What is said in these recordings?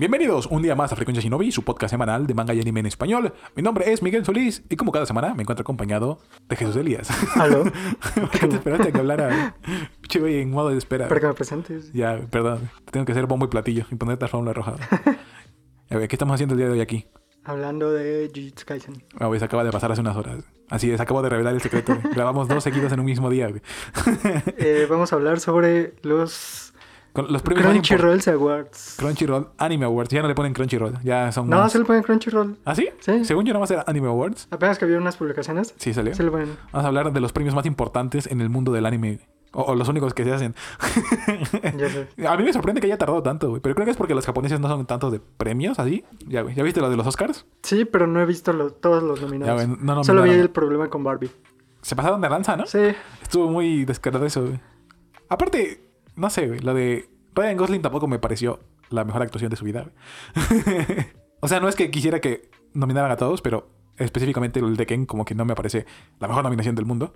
Bienvenidos un día más a Frecuencia Shinobi, su podcast semanal de manga y anime en español. Mi nombre es Miguel Solís y como cada semana me encuentro acompañado de Jesús Elías. ¿Aló? ¿Por qué te esperaste que hablara? Che, güey, en modo de espera. Para que me presentes. Ya, perdón. Te tengo que hacer bombo y platillo y ponerte la fórmula roja. A ver, ¿qué estamos haciendo el día de hoy aquí? Hablando de Jujutsu Kaisen. Ah, güey, se acaba de pasar hace unas horas. Así es, acabo de revelar el secreto. Grabamos dos seguidos en un mismo día, güey. Eh, vamos a hablar sobre los Con los premios Crunchyroll Awards. Crunchyroll Anime Awards. Ya no le ponen Crunchyroll. Ya son No, se le ponen Crunchyroll. ¿Ah, sí? Sí. Según yo, nada más era Anime Awards. Apenas que había unas publicaciones. Sí, salió. Se le ponen. Vamos a hablar de los premios más importantes en el mundo del anime. O, o los únicos que se hacen. Ya sé. A mí me sorprende que haya tardado tanto, güey. Pero creo que es porque los japoneses no son tantos de premios, así. Ya, güey. ¿Ya viste lo de los Oscars? Sí, pero no he visto lo- todos los Ya, nominados. güey. No Solo vi el problema con Barbie. Se pasaron de lanza, ¿no? Sí. Estuvo muy descarado eso, güey. Aparte, no sé, güey. Lo de Ryan Gosling tampoco me pareció la mejor actuación de su vida, o sea, no es que quisiera que nominaran a todos, pero específicamente el de Ken como que no me parece la mejor nominación del mundo.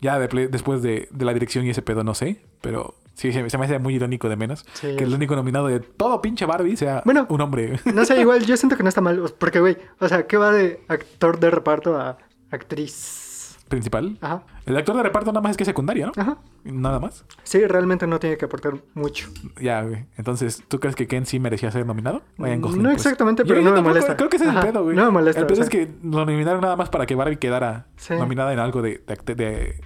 Ya de después de, de la dirección y ese pedo no sé, pero sí, se, se me hace muy irónico de menos. Sí. Que el único nominado de todo pinche Barbie sea Bueno. un hombre. No sé, igual yo siento que no está mal. Porque, güey, o sea, ¿qué va de actor de reparto a actriz? Principal. Ajá. El actor de reparto nada más es que es secundario, ¿no? Ajá. Nada más. Sí, realmente no tiene que aportar mucho. Ya, güey. Entonces, ¿tú crees que Ken sí merecía ser nominado? Ryan Gosling, No pues. exactamente, Yo- pero yo no me tampoco, molesta. Creo que ese es el pedo, güey. No me molesta. El pedo o es que lo nominaron nada más para que Barbie quedara Sí. nominada en algo de, de, de-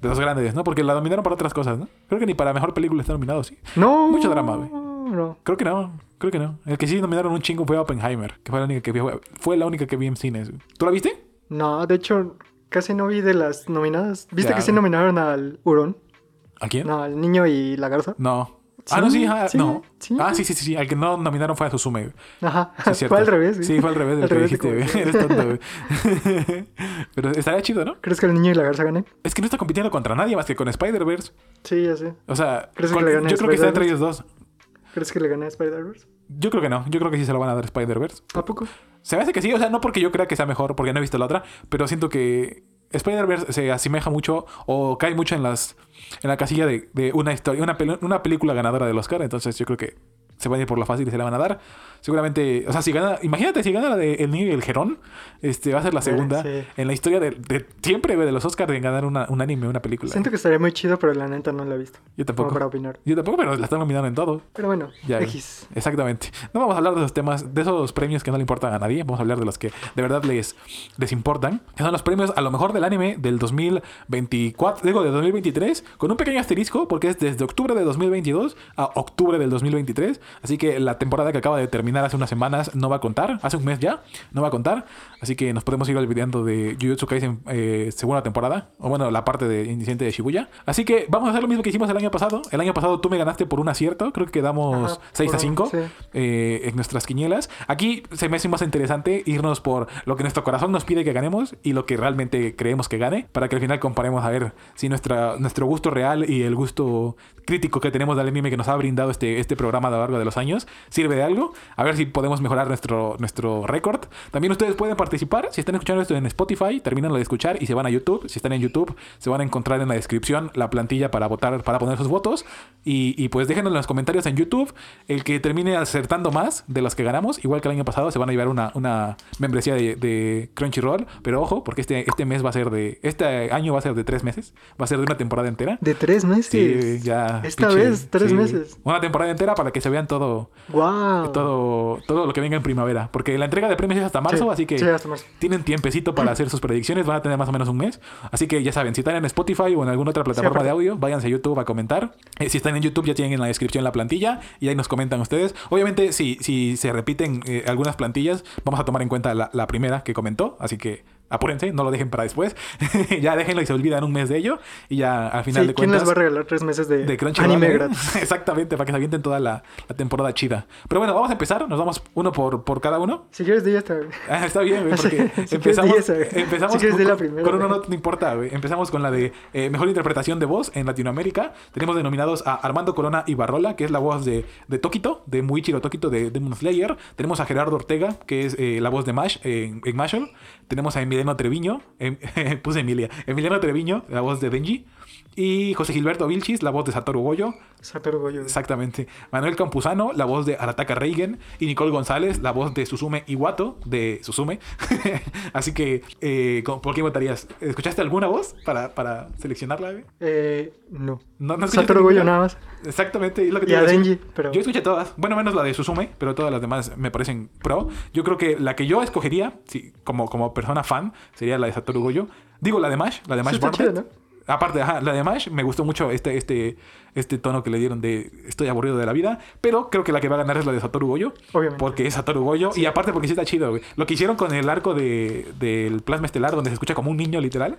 de los grandes, ¿no? Porque la nominaron para otras cosas, ¿no? Creo que ni para mejor película está nominado, sí. No. Mucho drama, güey. No. Creo que no, creo que no. El que sí nominaron un chingo fue Oppenheimer, que fue la única que vi, fue la única que vi en cines. güey. ¿Tú la viste? No, de hecho, casi no vi de las nominadas. ¿Viste Ya, que sí nominaron al Hurón? ¿A quién? No, al niño y la garza. No. Sí, ah, no, sí, ah, sí, no. sí. Ah, sí, sí, sí, sí. Al que no nominaron fue a Susume. Ajá. Fue al revés. Sí, fue al revés de lo Al que revés dijiste, güey. Eres tonto, güey. Pero estaría chido, ¿no? ¿Crees que el niño y la garza ganen? Es que no está compitiendo contra nadie más que con Spider-Verse. Sí, ya sé. O sea, ¿Crees que con- le gane yo creo que está entre ellos dos. ¿Crees que le gane a Spider-Verse? Yo creo que no. Yo creo que sí se lo van a dar Spider-Verse. ¿A poco? Se me hace que sí. O sea, no porque yo crea que sea mejor, porque no he visto la otra. Pero siento que Spider-Verse se asemeja mucho o cae mucho en las en la casilla de, de una historia, una, peli- una película ganadora del Oscar. Entonces yo creo que se van a ir por la fácil y se la van a dar. Seguramente, o sea, si gana, imagínate si gana la de El Niño y el Jerón, este va a ser la Sí, segunda sí. en la historia de, de siempre de los Oscars de ganar una, un anime, una película. Siento que estaría muy chido, pero la neta no la he visto. Yo Como tampoco. para opinar. Yo tampoco, pero la están nominando en todo. Pero bueno, Ya. X. Exactamente. No vamos a hablar de esos temas, de esos premios que no le importan a nadie. Vamos a hablar de los que de verdad les, les importan. Que son los premios a lo mejor del anime del 2024, digo, de 2023, con un pequeño asterisco, porque es desde octubre de 2022 a octubre del 2023. Así que la temporada que acaba de terminar hace unas semanas no va a contar. Hace un mes ya, no va a contar. Así que nos podemos ir olvidando de Jujutsu Kaisen eh, segunda temporada. O bueno, la parte de Indiciente de Shibuya. Así que vamos a hacer lo mismo que hicimos el año pasado. El año pasado tú me ganaste por un acierto. Creo que quedamos Ajá, 6 a por- 5 sí. eh, en nuestras quinielas. Aquí se me hace más interesante irnos por lo que nuestro corazón nos pide que ganemos y lo que realmente creemos que gane, para que al final comparemos a ver si nuestra, nuestro gusto real y el gusto crítico que tenemos del anime que nos ha brindado este, este programa a de los años sirve de algo. A ver si podemos mejorar nuestro, nuestro récord. También ustedes pueden participar. Si están escuchando esto en Spotify, terminan de escuchar y se van a YouTube. Si están en YouTube, se van a encontrar en la descripción la plantilla para votar, para poner sus votos. Y, y pues déjenos en los comentarios en YouTube. El que termine acertando más de los que ganamos, igual que el año pasado, se van a llevar una, una membresía de, de Crunchyroll. Pero ojo, porque este, este mes va a ser de. Este año va a ser de tres meses. Va a ser de una temporada entera. De tres meses. Sí, ya. Esta vez, tres meses. Una temporada entera para que se vean todo, Wow. todo, todo lo que venga en primavera. Porque la entrega de premios es hasta marzo, Sí, así que sí, hasta marzo. tienen tiempecito para hacer sus predicciones. Van a tener más o menos un mes. Así que ya saben, si están en Spotify o en alguna otra plataforma de audio, váyanse a YouTube a comentar. Eh, si están en YouTube, ya tienen en la descripción la plantilla y ahí nos comentan ustedes. Obviamente, si, si se repiten eh, algunas plantillas, vamos a tomar en cuenta la, la primera que comentó. Así que apúrense, no lo dejen para después. ya déjenlo y se olvidan un mes de ello. Y ya al final Sí, de ¿quién cuentas. les va a regalar tres meses de, De Crunchyroll. anime gratis? Exactamente, para que se avienten toda la, la temporada chida. Pero bueno, vamos a empezar. Nos vamos uno por, por cada uno. Si quieres, di esta. güey. Ah, está bien, güey, porque Si empezamos, di esa, güey. empezamos Si quieres, con, di la primera, con uno no, no importa, güey. Empezamos con la de eh, mejor interpretación de voz en Latinoamérica. Tenemos denominados a Armando Corona Ibarrola, que es la voz de, de Tokito, de Muichiro Tokito de Demon Slayer. Tenemos a Gerardo Ortega, que es eh, la voz de Mash en, en Mashal. Tenemos a Emiliano Treviño, em- puse Emilia, Emiliano Treviño, la voz de Denji. Y José Gilberto Vilchis, la voz de Satoru Goyo. Satoru Goyo. Exactamente. Manuel Campuzano, la voz de Arataka Reigen. Y Nicole González, la voz de Susume Iwato, de Susume. Así que, eh, ¿con- ¿por qué votarías? ¿Escuchaste alguna voz para, para seleccionarla? Eh, no. No, no Satoru Goyo nada más. Exactamente. es lo que te Y iba a. Denji, pero... Yo escuché todas. Bueno, menos la de Susume, pero todas las demás me parecen pro. Yo creo que la que yo escogería, sí, como, como persona fan, sería la de Satoru Goyo. Digo, la de Mash, la de Mash Sí, Aparte, ajá, la de Mash me gustó mucho este, este, este tono que le dieron de estoy aburrido de la vida. Pero creo que la que va a ganar es la de Satoru Goyo. Obviamente. Porque es Satoru Goyo. Y aparte porque sí está chido, güey. Lo que hicieron con el arco de, del plasma estelar, donde se escucha como un niño literal,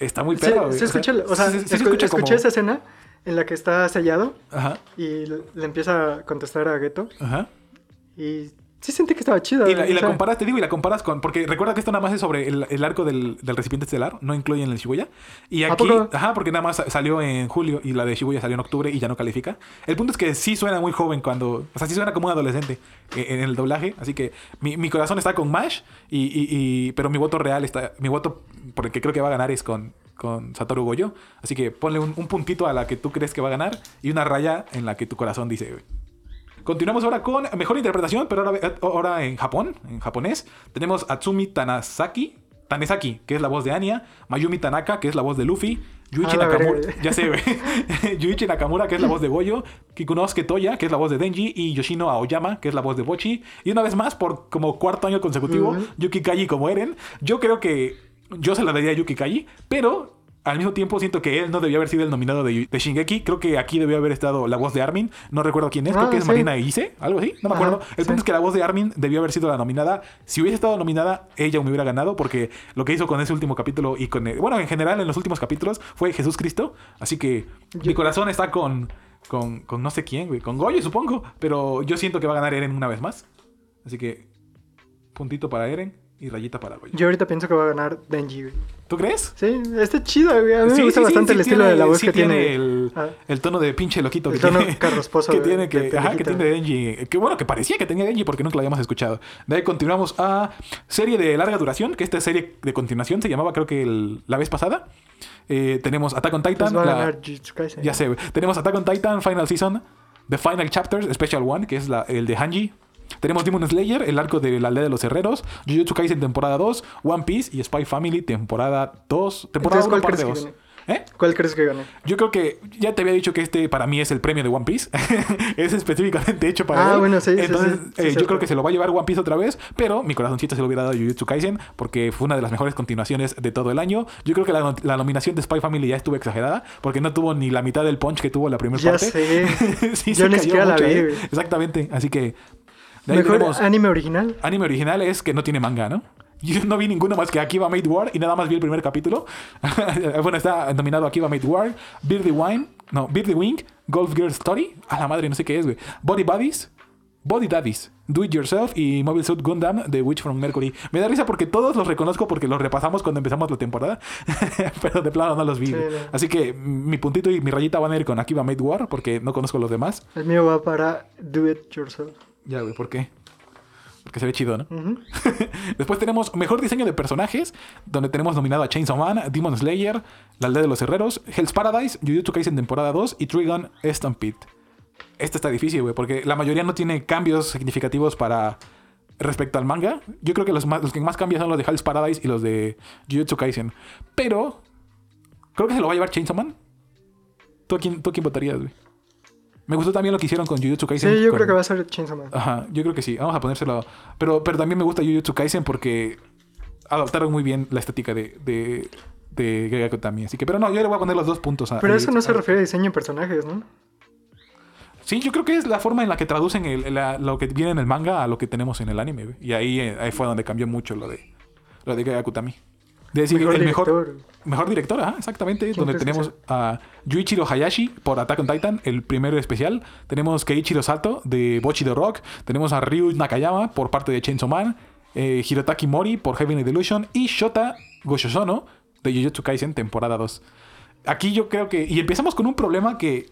está muy Sí, perro, güey. se escucha, o sea, se como- escuché esa escena en la que está sellado Ajá, y le, le empieza a contestar a Geto ajá. y sí sentí que estaba chido. Y la, y la comparas, te digo, y la comparas con. Porque recuerda que esto nada más es sobre el, el arco del, del recipiente estelar, no incluyen el Shibuya. Y ¿A aquí. Ajá, porque nada más salió en julio y la de Shibuya salió en octubre y ya no califica. El punto es que sí suena muy joven cuando. O sea, sí suena como un adolescente eh, en el doblaje. Así que mi, mi corazón está con Mash, y, y- y- pero mi voto real está. Mi voto por el que creo que va a ganar es con, con Satoru Goyo. Así que ponle un, un puntito a la que tú crees que va a ganar y una raya en la que tu corazón dice. Continuamos ahora con mejor interpretación, pero ahora, ahora en Japón, en japonés. Tenemos Atsumi Tanasaki, Tanesaki, que es la voz de Anya, Mayumi Tanaka, que es la voz de Luffy, Yuichi A la Nakamura, ya sé. Yuichi Nakamura, que es la voz de Goyo, Kikunosuke Toya, que es la voz de Denji, y Yoshino Aoyama, que es la voz de Bochi. Y una vez más, por como cuarto año consecutivo, Ujú. Yuki Kaji como Eren. Yo creo que yo se la daría a Yuki Kaji, pero al mismo tiempo siento que él no debió haber sido el nominado de, de Shingeki. Creo que aquí debió haber estado la voz de Armin. No recuerdo quién es, creo Ah, que es sí. Marina Ise, algo así, no me Ajá, acuerdo. El sí. punto es que la voz de Armin debió haber sido la nominada. Si hubiese estado nominada, ella me hubiera ganado porque lo que hizo con ese último capítulo y con... el- bueno, en general en los últimos capítulos fue Jesús Cristo. Así que Yo- mi corazón está con, con, con no sé quién, güey. Con Goyo, supongo. Pero yo siento que va a ganar Eren una vez más. Así que puntito para Eren y rayita para. Yo ahorita pienso que va a ganar Denji, güey. ¿Tú crees? Sí, está chido, güey. A mí Sí, me gusta sí, bastante sí el estilo tiene- de la voz que tiene. El, Ah. el tono de pinche loquito El que tono tiene. carrasposo que tiene de ajá, que tiene Denji. Que bueno, que parecía que tenía Denji porque nunca lo habíamos escuchado. De ahí continuamos a serie de larga duración, que esta serie de continuación se llamaba creo que el- la vez pasada. Eh, tenemos Attack on Titan. Pues va a ganar ya sé, güey. Tenemos Attack on Titan, Final Season, The Final Chapters, Special One, que es la- el de Hanji. Tenemos Demon Slayer, el arco de la aldea de los herreros, Jujutsu Kaisen temporada 2, One Piece y Spy Family temporada 2, temporada Entonces, 1 ¿cuál parte crees que 2. gane? ¿Eh? ¿Cuál crees que gane? Yo creo que ya te había dicho que este para mí es el premio de One Piece. es específicamente hecho para Ah, él. bueno, sí, Entonces, sí, sí, eh, yo creo que se lo va a llevar One Piece otra vez, pero mi corazoncito se lo hubiera dado a Jujutsu Kaisen porque fue una de las mejores continuaciones de todo el año. Yo creo que la, no- la nominación de Spy Family ya estuvo exagerada porque no tuvo ni la mitad del punch que tuvo la primera Ya parte. sé. Sí, Yo ni siquiera la vi, ¿eh? Exactamente. Así que de ahí Mejor tenemos- anime original. Anime original es que no tiene manga, ¿no? Yo no vi ninguno más que Akiba Made War y nada más vi el primer capítulo. bueno, está nominado Akiba Made War, Beardy Wine, no, Beardy Wing, Golf Girl Story, a la madre, no sé qué es, güey. Body Buddies, Body Daddies, Do It Yourself y Mobile Suit Gundam de Witch from Mercury. Me da risa porque todos los reconozco porque los repasamos cuando empezamos la temporada, pero de plano no los vi. Sí, güey. no. Así que mm, mi puntito y mi rayita van a ir con Akiba Made War porque no conozco los demás. El mío va para Do It Yourself. Ya, güey, ¿por qué? Porque se ve chido, ¿no? Después tenemos Mejor Diseño de Personajes, donde tenemos nominado a Chainsaw Man, Demon Slayer, La Aldea de los Herreros, Hell's Paradise, Jujutsu Kaisen temporada 2 y Trigon Stampede. Este está difícil, güey, porque la mayoría no tiene cambios significativos para respecto al manga. Yo creo que los, más- los que más cambian son los de Hell's Paradise y los de Jujutsu Kaisen. Pero creo que se lo va a llevar Chainsaw Man. ¿Tú a quién, tú a quién votarías, güey? Me gustó también lo que hicieron con Jujutsu Kaisen. Sí, yo con- creo que va a ser Chainsaw Man. Ajá, yo creo que sí. Vamos a ponérselo. Pero, pero también me gusta Jujutsu Kaisen porque adaptaron muy bien la estética de, de, de Gegako también. Así que, pero no, yo le voy a poner los dos puntos a. Pero a eso no se refiere a diseño de personajes, ¿no? Sí, yo creo que es la forma en la que traducen el- la- lo que viene en el manga a lo que tenemos en el anime. Y ahí, eh, ahí fue donde cambió mucho lo de lo de Gegako Tami. De decir, Mejor el mejor, director. Mejor director, ajá, exactamente. ¿Quién Donde tenemos a Yuichiro Hayashi por Attack on Titan, el primero especial. Tenemos Keiichiro Sato de Bochi the Rock. Tenemos a Ryu Nakayama por parte de Chainsaw Man. eh, Hirotaki Mori por Heavenly Delusion. Y Shota Goshosono de Jujutsu Kaisen temporada 2. Aquí yo creo que... Y empezamos con un problema que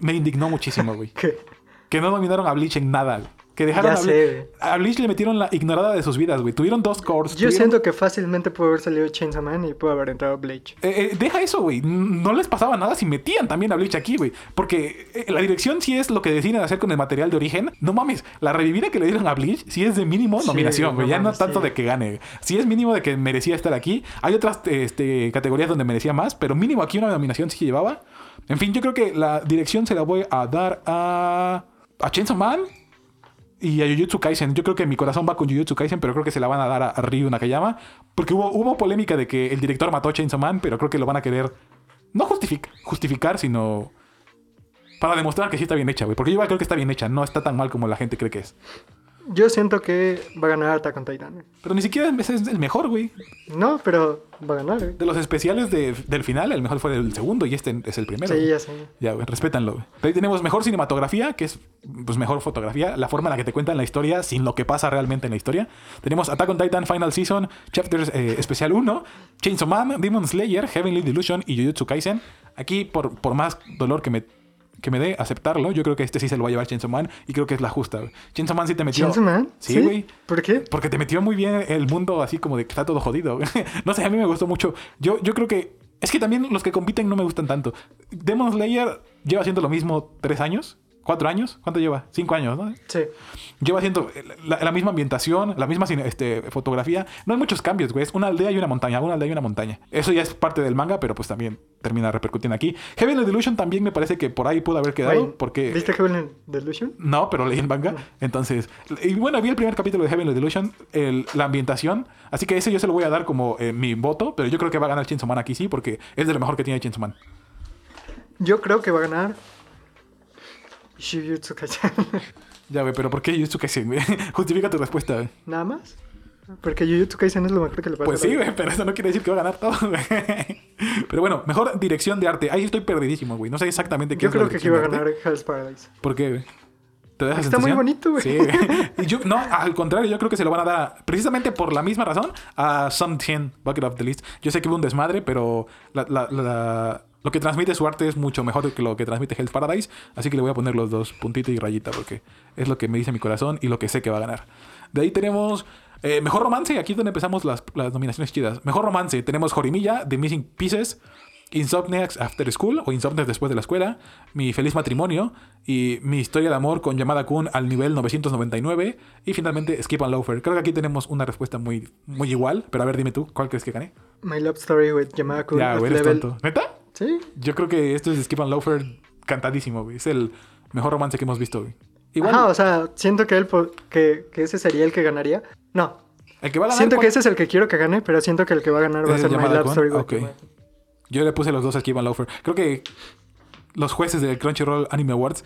me indignó muchísimo, güey. Que no nominaron a Bleach en nada. Que dejaron Ya a, Bleach, a Bleach le metieron la ignorada de sus vidas, güey. Tuvieron dos cores. Yo tuvieron- siento que fácilmente pudo haber salido Chainsaw Man y pudo haber entrado Bleach. Eh, eh, deja eso, güey. No les pasaba nada si metían también a Bleach aquí, güey. Porque eh, la dirección sí es lo que deciden hacer con el material de origen. No mames, la revivida que le dieron a Bleach sí es de mínimo nominación, güey. no ya no tanto sí. de que gane. Sí es mínimo de que merecía estar aquí. Hay otras este, categorías donde merecía más, pero mínimo aquí una nominación sí llevaba. En fin, yo creo que la dirección se la voy a dar a... A Chainsaw Man y a Jujutsu Kaisen. Yo creo que mi corazón va con Jujutsu Kaisen, pero creo que se la van a dar a, Ryu Nakayama. Porque hubo, hubo polémica de que el director mató a Chainsaw Man, pero creo que lo van a querer no justific- justificar, sino para demostrar que sí está bien hecha, güey. Porque yo creo que está bien hecha, no está tan mal como la gente cree que es. Yo siento que va a ganar Attack on Titan. Pero ni siquiera es el mejor, güey. No, pero va a ganar. güey. De los especiales de- del final, el mejor fue el segundo y este es el primero. Sí, ya sé. Ya, güey, respétanlo. güey. Ahí tenemos mejor cinematografía, que es pues mejor fotografía, la forma en la que te cuentan la historia sin lo que pasa realmente en la historia. Tenemos Attack on Titan Final Season, Chapters eh, Especial 1, Chainsaw Man, Demon Slayer, Heavenly Delusion y Jujutsu Kaisen. Aquí, por, por más dolor que me, que me dé aceptarlo, yo creo que este sí se lo va a llevar Chainsaw Man y creo que es la justa. Chainsaw Man sí te metió... ¿Chainsaw Man? Sí, güey. ¿Por qué? Porque te metió muy bien el mundo así como de que está todo jodido. no sé, a mí me gustó mucho. Yo, yo creo que... Es que también los que compiten no me gustan tanto. Demon Slayer lleva haciendo lo mismo tres años. ¿Cuatro años? ¿Cuánto lleva? Cinco años, ¿no? Sí. Lleva haciendo la, la misma ambientación, la misma este, fotografía. No hay muchos cambios, güey. Es una aldea y una montaña, una aldea y una montaña. Eso ya es parte del manga, pero pues también termina repercutiendo aquí. Heavenly Delusion también me parece que por ahí pudo haber quedado. Porque... ¿Viste Heavenly Delusion? No, pero leí el manga. Entonces, y bueno, vi el primer capítulo de Heavenly Delusion, el- la ambientación. Así que ese yo se lo voy a dar como eh, mi voto, pero yo creo que va a ganar Chainsaw Man aquí sí, porque es de lo mejor que tiene Chainsaw Man. Yo creo que va a ganar Shujutsu Kaisen. Ya, güey, pero ¿por qué Jujutsu Kaisen, güey? Justifica tu respuesta, güey. Nada más. Porque Jujutsu Kaisen es lo mejor que le pasa Pues sí, güey, pero eso no quiere decir que va a ganar todo, güey. Pero bueno, mejor dirección de arte. Ahí estoy perdidísimo, güey. No sé exactamente qué Yo es la creo que aquí va a ganar Hell's Paradise. ¿Por qué, güey? ¿Te da esa Está muy bonito, güey. Sí, güey. Y yo, no, al contrario, yo creo que se lo van a dar a- precisamente por la misma razón a Some 10 Bucket of the List. Yo sé que hubo un desmadre, pero la- la- la- lo que transmite su arte es mucho mejor que lo que transmite Hell's Paradise. Así que le voy a poner los dos, puntita y rayita, porque es lo que me dice mi corazón y lo que sé que va a ganar. De ahí tenemos eh, Mejor Romance. Aquí es donde empezamos las, las nominaciones chidas. Mejor Romance. Tenemos Jorimilla, The Missing Pieces. Insomniacs After School o Insomniacs después de la escuela, Mi feliz matrimonio y Mi historia de amor con Yamada Kun al nivel 999 y finalmente Skip and Loafer. Creo que aquí tenemos una respuesta muy, muy igual, pero a ver, dime tú, ¿cuál crees que gane? My Love Story with ya, güey, eres level. tonto. ¿Neta? Sí. Yo creo que esto es Skip and Loafer cantadísimo, güey. Es el mejor romance que hemos visto, güey. Igual, Ajá, o sea, siento que, él que, que ese sería el que ganaría. No, el que va a ganar siento ¿cuál? que ese es el que quiero que gane, pero siento que el que va a ganar va a ¿Es ser My Love? Story with Ok. Yamada-kun. Yo le puse los dos a Skip and Loafer. Creo que los jueces del Crunchyroll Anime Awards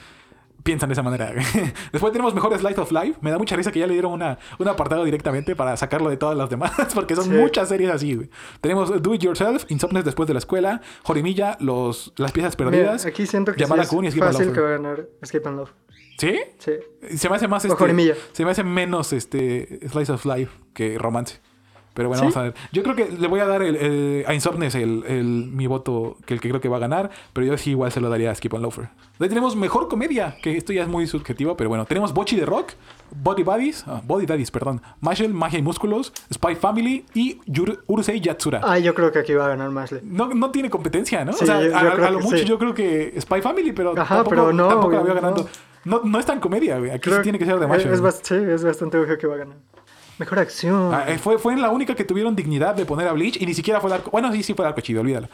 piensan de esa manera. Después tenemos Mejor Slice of Life. Me da mucha risa que ya le dieron una, un apartado directamente para sacarlo de todas las demás, porque son Sí. muchas series así. güey. Tenemos Do It Yourself, Insomnes después de la escuela, Jorimilla, los, las piezas Mira, perdidas. aquí siento que sí Yamada es Kun y and fácil que Loafer. va a ganar Escape and Love. ¿Sí? Sí. Se me hace más O este, Jorimilla. Se me hace menos este Slice of Life que romance. Pero bueno, ¿Sí? vamos a ver. Yo creo que le voy a dar el, el- a Insomnes el, el- mi voto, que el que creo que va a ganar. Pero yo sí igual se lo daría a Skip and Loafer. Ahí tenemos mejor comedia, que esto ya es muy subjetivo, pero bueno. Tenemos Bochi de Rock, Body Buddies, ah, Body Daddies, perdón. Marshall, Magia y Músculos, Spy Family y Yur- Urusei Yatsura. Ah, yo creo que aquí va a ganar Mashle. No, no tiene competencia, ¿no? Sí, o sea, yo- yo a, lo mucho sí. yo creo que Spy Family, pero Ajá, tampoco, pero no, tampoco la veo ganando. No. No, es tan comedia, güey. Aquí sí tiene que ser de es- Marshall. Es, bast- sí, es bastante obvio que va a ganar. Mejor acción. Ah, eh, fue, fue la única que tuvieron dignidad de poner a Bleach y ni siquiera fue el arco. Bueno, sí, sí fue el arco chido, olvídalo.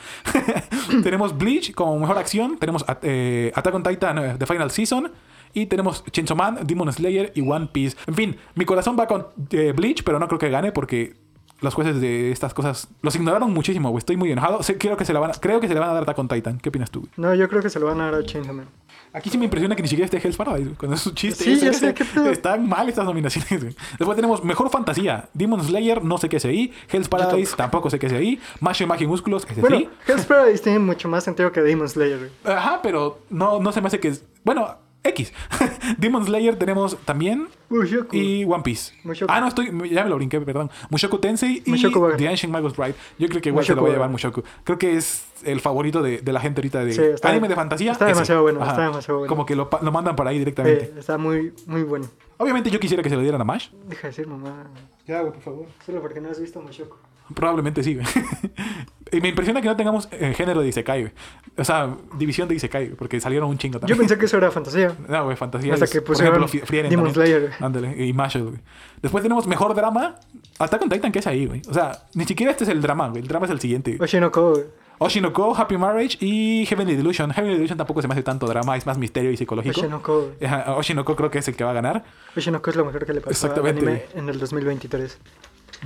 tenemos Bleach como mejor acción. Tenemos eh, Attack on Titan eh, The Final Season. Y tenemos Chainsaw Man, Demon Slayer y One Piece. En fin, mi corazón va con eh, Bleach, pero no creo que gane porque los jueces de estas cosas los ignoraron muchísimo, güey. Estoy muy enojado. Creo, que se la van a, creo que se le van a dar a Attack on Titan. ¿Qué opinas tú? güey? No, yo creo que se lo van a dar a Chainsaw Man. Aquí sí me impresiona que ni siquiera esté Hell's Paradise, cuando es un chiste. Sí, ya sé, ese. ¿qué pedo? Están mal estas nominaciones. güey. Después tenemos Mejor Fantasía. Demon Slayer, no sé qué es ahí. Hell's Paradise, tampoco sé qué es ahí. Mash Magia y Músculos, ese Bueno, sí. Hell's Paradise tiene mucho más sentido que Demon Slayer. güey. Ajá, pero no, no se me hace que es... Bueno, X. Demon Slayer tenemos también Mushoku. y One Piece. Mushoku. Ah, no, estoy, ya me lo brinqué, perdón. Mushoku Tensei y Mushoku The. Ancient Magus Bride. Yo creo que igual se lo va a va a llevar. Mushoku. Creo que es el favorito de, de la gente ahorita de Sí, está- anime de fantasía. está ese. demasiado bueno, Ajá. está demasiado bueno. Como que lo, mandan por ahí directamente. Eh, está muy, muy bueno. Obviamente yo quisiera que se lo dieran a Mash. Deja de decir mamá. Ya, por favor. Solo porque no has visto Mushoku. Probablemente sí, me impresiona que no tengamos eh, género de Isekai, güey. O sea, división de Isekai, güey, porque salieron un chingo Yo también. pensé que eso era fantasía. No, güey, fantasía. Hasta es, que por pusieron ejemplo, Fi- Frieren Demon. Slayer. Ándale, y Mashed, güey. Después tenemos mejor drama. Attack on Titan, que es ahí, güey. O sea, ni siquiera este es el drama, güey. El drama es el siguiente. Oshinoko. güey. Oshinoko, Happy Marriage y Heavenly Delusion. Heavenly Delusion tampoco se me hace tanto drama, es más misterio y psicológico. Oshinoko. güey. Ajá, Oshinoko creo que es el que va a ganar. Oshinoko es lo mejor que le pasó Exactamente, anime en el 2023.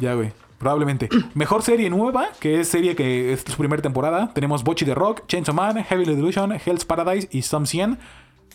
Ya, güey. Probablemente. Mejor serie nueva, que es serie que es su primera temporada. Tenemos Bochi de Rock, Chainsaw Man, Heavenly Delusion, Hell's Paradise y Some 100.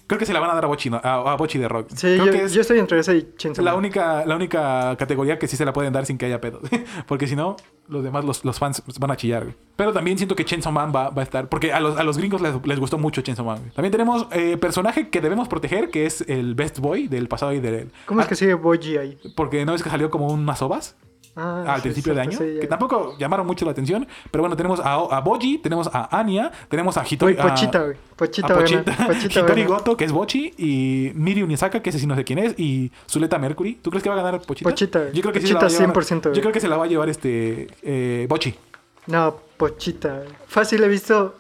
Creo que se la van a dar a Bochi, ¿no? a, a Bochi de Rock. Sí, Creo yo, que es yo estoy entre ese y Chainsaw la Man. única, la única categoría que sí se la pueden dar sin que haya pedo. Porque si no, los demás, los, los fans van a chillar. Pero también siento que Chainsaw Man va, va a estar. Porque a los, a los gringos les, les gustó mucho Chainsaw Man. También tenemos eh, personaje que debemos proteger, que es el Best Boy del pasado y del. ¿Cómo es Ah, que sigue Boji ahí? Porque no es que salió como unas ovas Ah, al sí, principio de año, sí, que tampoco llamaron mucho la atención, pero bueno, tenemos a, a Boji, tenemos a Anya, tenemos a Hitori, Güey, Pochita, güey. Pochita, a Pochita. Pochita Hitori. Goto, que es Bochi, y Miri Unisaka, que ese sí no sé quién es, y Zuleta Mercury. ¿Tú crees que va a ganar Pochita? Pochita, Yo creo que sí Pochita llevar- 100%, Yo creo que se la va a llevar este eh, Bochi. No, Pochita. Fácil he visto.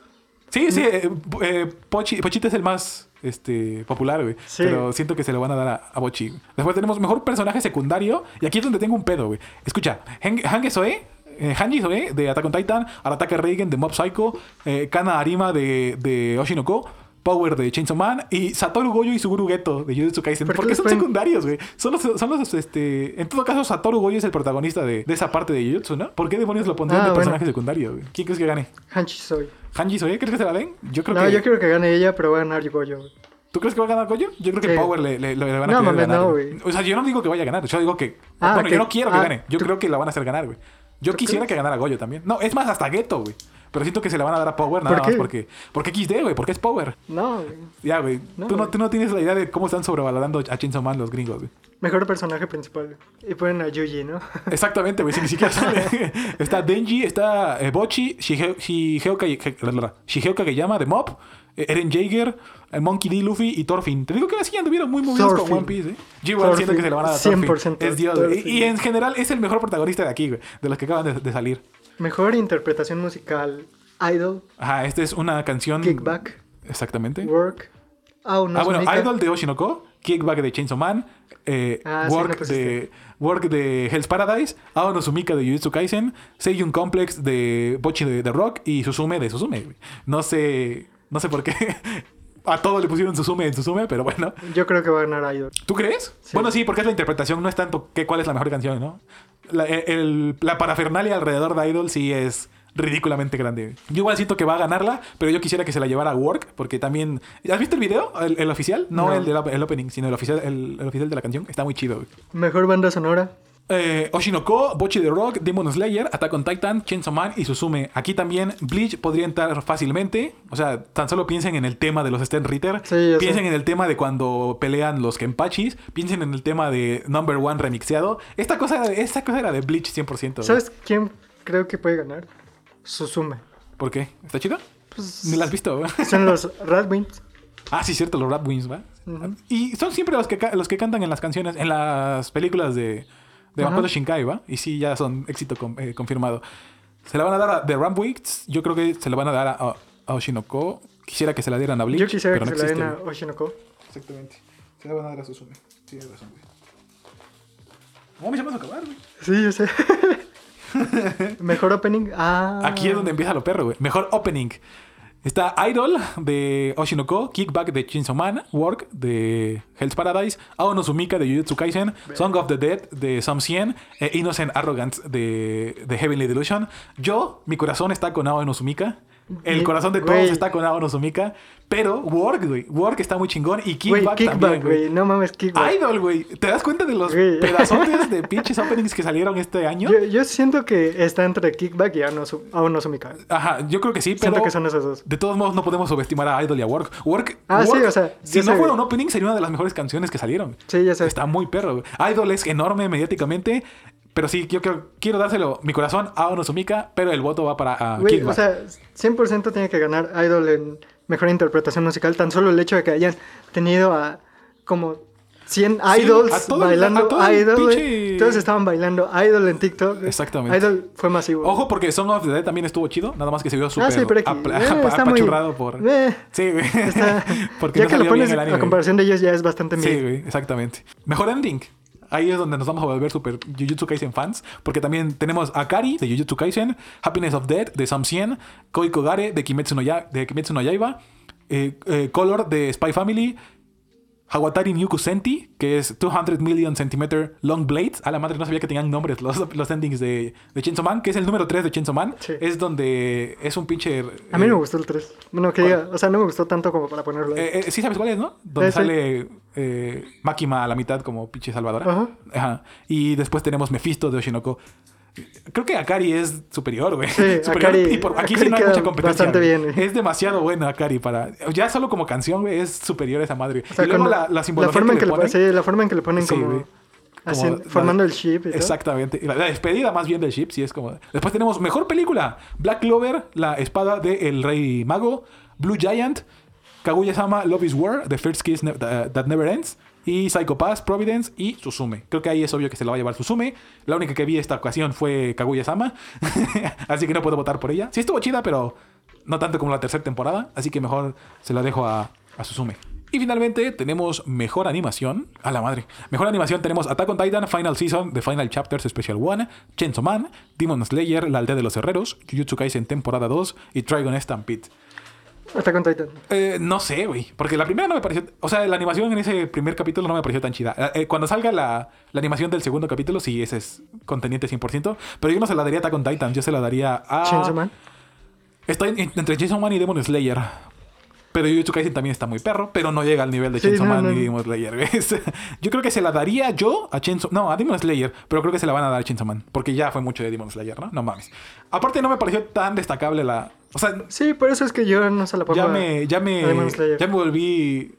Sí, sí, eh, eh, Pochi- Pochita es el más este, popular, güey. Sí. Pero siento que se lo van a dar a, a Bochi. Después tenemos mejor personaje secundario. Y aquí es donde tengo un pedo, güey. Escucha, Hange Soe, eh, Hanji Soe de Attack on Titan, Arataka Reigen de Mob Psycho, eh, Kana Arima de, de Oshinoko. Power de Chainsaw Man y Satoru Gojo y Suguru Geto de Jujutsu Kaisen. ¿Por qué ¿Por qué les son secundarios, güey? Son los, son los, este... En todo caso, Satoru Gojo es el protagonista de, de esa parte de Jujutsu, ¿no? ¿Por qué demonios lo pondrían Ah, de bueno. personaje secundario, güey? ¿Quién crees que gane? Hanchi soy. ¿Hanji Soe? ¿Crees que se la den? Yo creo No, que... yo creo que gane ella, pero va a ganar Goyo. güey. ¿Tú crees que va a ganar Goyo? Yo creo que Sí. Power le, le- le van a No, mames, ganar. no, güey. O sea, yo no digo que vaya a ganar. Yo digo que... Ah, bueno, que- yo no quiero que ah, gane. Yo tú- creo que la van a hacer ganar, güey. Yo ¿Tú quisiera que ganara Goyo también. No, es más, hasta Geto, güey. Pero siento que se la van a dar a Power nada ¿Por más porque... Porque XD, güey. Porque es Power. No, güey. Ya, güey. No, tú, no, tú no tienes la idea de cómo están sobrevalorando a Chainsaw Man los gringos, güey. Mejor personaje principal. Y ponen a Yuji, ¿no? Exactamente, güey. Si ni siquiera sale. está Denji, está eh, Bochi, Shigeo, Shigeo, Shigeo Kageyama de Mob, eh, Eren Jaeger, eh, Monkey D. Luffy y Thorfinn. Te digo que así anduvieron muy movidos con. One Piece, ¿eh? Yo igual siento que se le van a dar a Thorfinn. 100% Es Dios, güey. Y, y en general es el mejor protagonista de aquí, güey. De los que acaban de, de salir. Mejor interpretación musical. Idol. Ajá, esta es una canción... Kickback. Exactamente. Work. Ah, no ah, bueno, Idol de Oshinoko, Kickback de Chainsaw Man, eh, Ah, sí, Work, lo pusiste. de, Work de Hell's Paradise, Ao no Sumika de Jujutsu Kaisen, Seiyun Complex de Bochi de, de Rock y Suzume de Suzume. güey. No sé, no sé por qué a todos le pusieron Suzume en Suzume, pero bueno. Yo creo que va a ganar Idol. ¿Tú crees? Sí. Bueno, sí, porque es la interpretación, no es tanto que cuál es la mejor canción, ¿no? La, el- la parafernalia alrededor de Idol sí es ridículamente grande. Yo igual siento que va a ganarla, pero yo quisiera que se la llevara a Work, porque también... ¿Has visto el video? ¿El, el oficial? No, No. el del el opening, sino el oficial, el, el oficial de la canción. Está muy chido. Mejor banda sonora. Eh, Oshinoko, Bochi de Rock, Demon Slayer, Attack on Titan, Chainsaw Man y Suzume. Aquí también Bleach podría entrar fácilmente. O sea, tan solo piensen en el tema de los Sten Ritter. Sí, piensen sé. en el tema de cuando pelean los Kenpachis. Piensen en el tema de Number One remixeado. Esta cosa, esta cosa era de Bleach 100%. güey. ¿Sabes quién creo que puede ganar? Suzume. ¿Por qué? ¿Está chido? Pues, Ni la has visto, güey. son los Radwimps. Ah, sí, cierto, los Rap Wings, ¿va? Y son siempre los que, los que cantan en las canciones, en las películas de, de Ajá. Makoto Shinkai, ¿va? Y sí, ya son éxito con- eh, confirmado. Se la van a dar a The Ramwicks. Yo creo que se la van a dar a, a- a Oshinoko. Quisiera que se la dieran a Bleach. Yo quisiera pero que no se la den existe, a. Oshinoko. Exactamente. Se la van a dar a Susume. Tienes razón, güey. ¿Cómo me llamas a acabar, güey? Sí, yo sé. Mejor opening. Ah. Aquí es donde empieza lo perro, güey. Mejor opening. Está Idol de Oshinoko, Kickback de Chainsaw Man, Work de Hell's Paradise, Ao no Sumika de Jujutsu Kaisen, Song of the Dead de Some 100, e Innocent Arrogance de, de Heavenly Delusion. Yo, mi corazón está con Ao no Sumika. El corazón de todos está con Ao Sumika. Pero Work, güey. Work está muy chingón. Y Kickback también, kickback, güey. güey. No mames, kickback. Idol, güey. ¿Te das cuenta de los Güey. pedazotes de pinches openings que salieron este año? Yo, yo siento que está entre kickback y Ao no Sumika. Ajá, yo creo que sí, pero... Siento que son esos dos. De todos modos, no podemos subestimar a Idol y a Work. Work, Ah, sí, Work, o sea, si no fuera un opening, sería una de las mejores canciones que salieron. Sí, ya sé. Está muy perro. güey. Idol es enorme mediáticamente. Pero sí, yo creo- quiero dárselo mi corazón a Ono Sumika, pero el voto va para a Güey, Kickback. o sea, 100% tiene que ganar Idol en mejor interpretación musical. Tan solo el hecho de que hayan tenido a como 100 Sí, idols a todo el- bailando a todo el Idol. pinche- Todos estaban bailando Idol en TikTok. Exactamente. Idol fue masivo. Ojo, porque Song of the Dead también estuvo chido. Nada más que se vio súper ah, sí, pero aquí, apa- eh, muy- apachurrado por... eh, Sí, güey. está- porque ya no que lo pones bien el anime. a comparación de ellos ya es bastante Sí, mid. güey, exactamente. Mejor ending. Ahí es donde nos vamos a volver super Jujutsu Kaisen fans. Porque también tenemos Akari de Jujutsu Kaisen, Happiness of Death de Sam 100, Koi Kogare de Kimetsu no, Ya- de Kimetsu no Yaiba, eh, eh, Color de Spy Family, Hawatari Nyuku Senti, que es 200 Million Centimeter Long Blades. A la madre, no sabía que tenían nombres los, los endings de, de Chainsaw Man, que es el número 3 de Chainsaw Man. Sí. Es donde es un pinche... A mí eh, me gustó el 3. Bueno, que diga, o sea, no me gustó tanto como para ponerlo ahí. eh, eh, sí sabes cuál es, ¿no? Donde sale eh, Makima a la mitad como pinche salvadora. Ajá. Ajá. Y después tenemos Mephisto de Oshinoko. Creo que Akari es superior, güey. Sí, superior. Akari- y por aquí Akari sí no hay mucha competencia. bastante bien. Es demasiado buena Akari para... Ya solo como canción, güey, es superior a esa madre. O sea, y luego la, la simbología forma en que que le ponen. sí, la forma en que le ponen Sí, como, la- formando el ship y. Exactamente. La, la despedida más bien del ship, sí es como... Después tenemos Mejor Película. Black Clover, La Espada del Rey Mago. Blue Giant. Kaguya-sama, Love is War. The First Kiss Ne- uh, That Never Ends. Y Psycho Pass, Providence y Suzume. Creo que ahí es obvio que se la va a llevar Suzume. La única que vi esta ocasión fue Kaguya-sama. así que no puedo votar por ella. Sí estuvo chida, pero no tanto como la tercera temporada. Así que mejor se la dejo a, Suzume. Y finalmente tenemos mejor animación. A la madre. Mejor animación tenemos Attack on Titan, Final Season, The Final Chapters Special 1, Chainsaw Man, Demon Slayer, La Aldea de los Herreros, Jujutsu Kaisen temporada 2 y Trigon Stampede. Attack on Titan. Eh, no sé, güey. Porque la primera no me pareció. O sea, la animación en ese primer capítulo no me pareció tan chida. Eh, cuando salga la, la animación del segundo capítulo, sí, ese es conteniente 100%. Pero yo no se la daría a Attack on Titan. Yo se la daría a. Chainsaw Man. Está en- entre Chainsaw Man y Demon Slayer. Pero Jujutsu Kaisen también está muy perro, pero no llega al nivel de Sí, Chainsaw no, Man no, no. Demon Slayer. güey. yo creo que se la daría yo a Chainsaw... No, a Demon Slayer, pero creo que se la van a dar a Chainsaw Man, porque ya fue mucho de Demon Slayer, ¿no? No mames. Aparte no me pareció tan destacable la... O sea, Sí, por eso es que yo no se la pongo ya me, ya me, ya me volví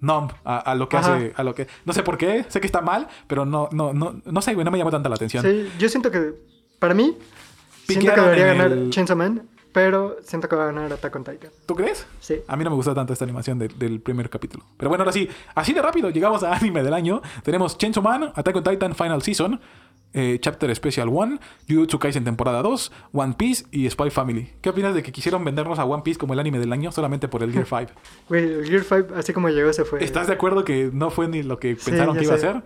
numb a, a lo que Ajá. hace, a lo que, no sé por qué, sé que está mal, pero no, no, no, no sé, güey, no me llamó tanta la atención. Sí, yo siento que, para mí, siento que Piquearon debería ganar el- Chainsaw Man, pero siento que va a ganar Attack on Titan. ¿Tú crees? Sí. A mí no me gustó tanto esta animación de- del primer capítulo. Pero bueno, ahora sí, así de rápido llegamos a anime del año. Tenemos Chainsaw Man, Attack on Titan Final Season, eh, Chapter Special 1, Jujutsu Kaisen temporada 2, One Piece y Spy Family. ¿Qué opinas de que quisieron vendernos a One Piece como el anime del año solamente por el Gear 5? Güey, el Gear 5, así como llegó, se fue. ¿Estás de acuerdo que no fue ni lo que Sí, pensaron que iba sé. a ser?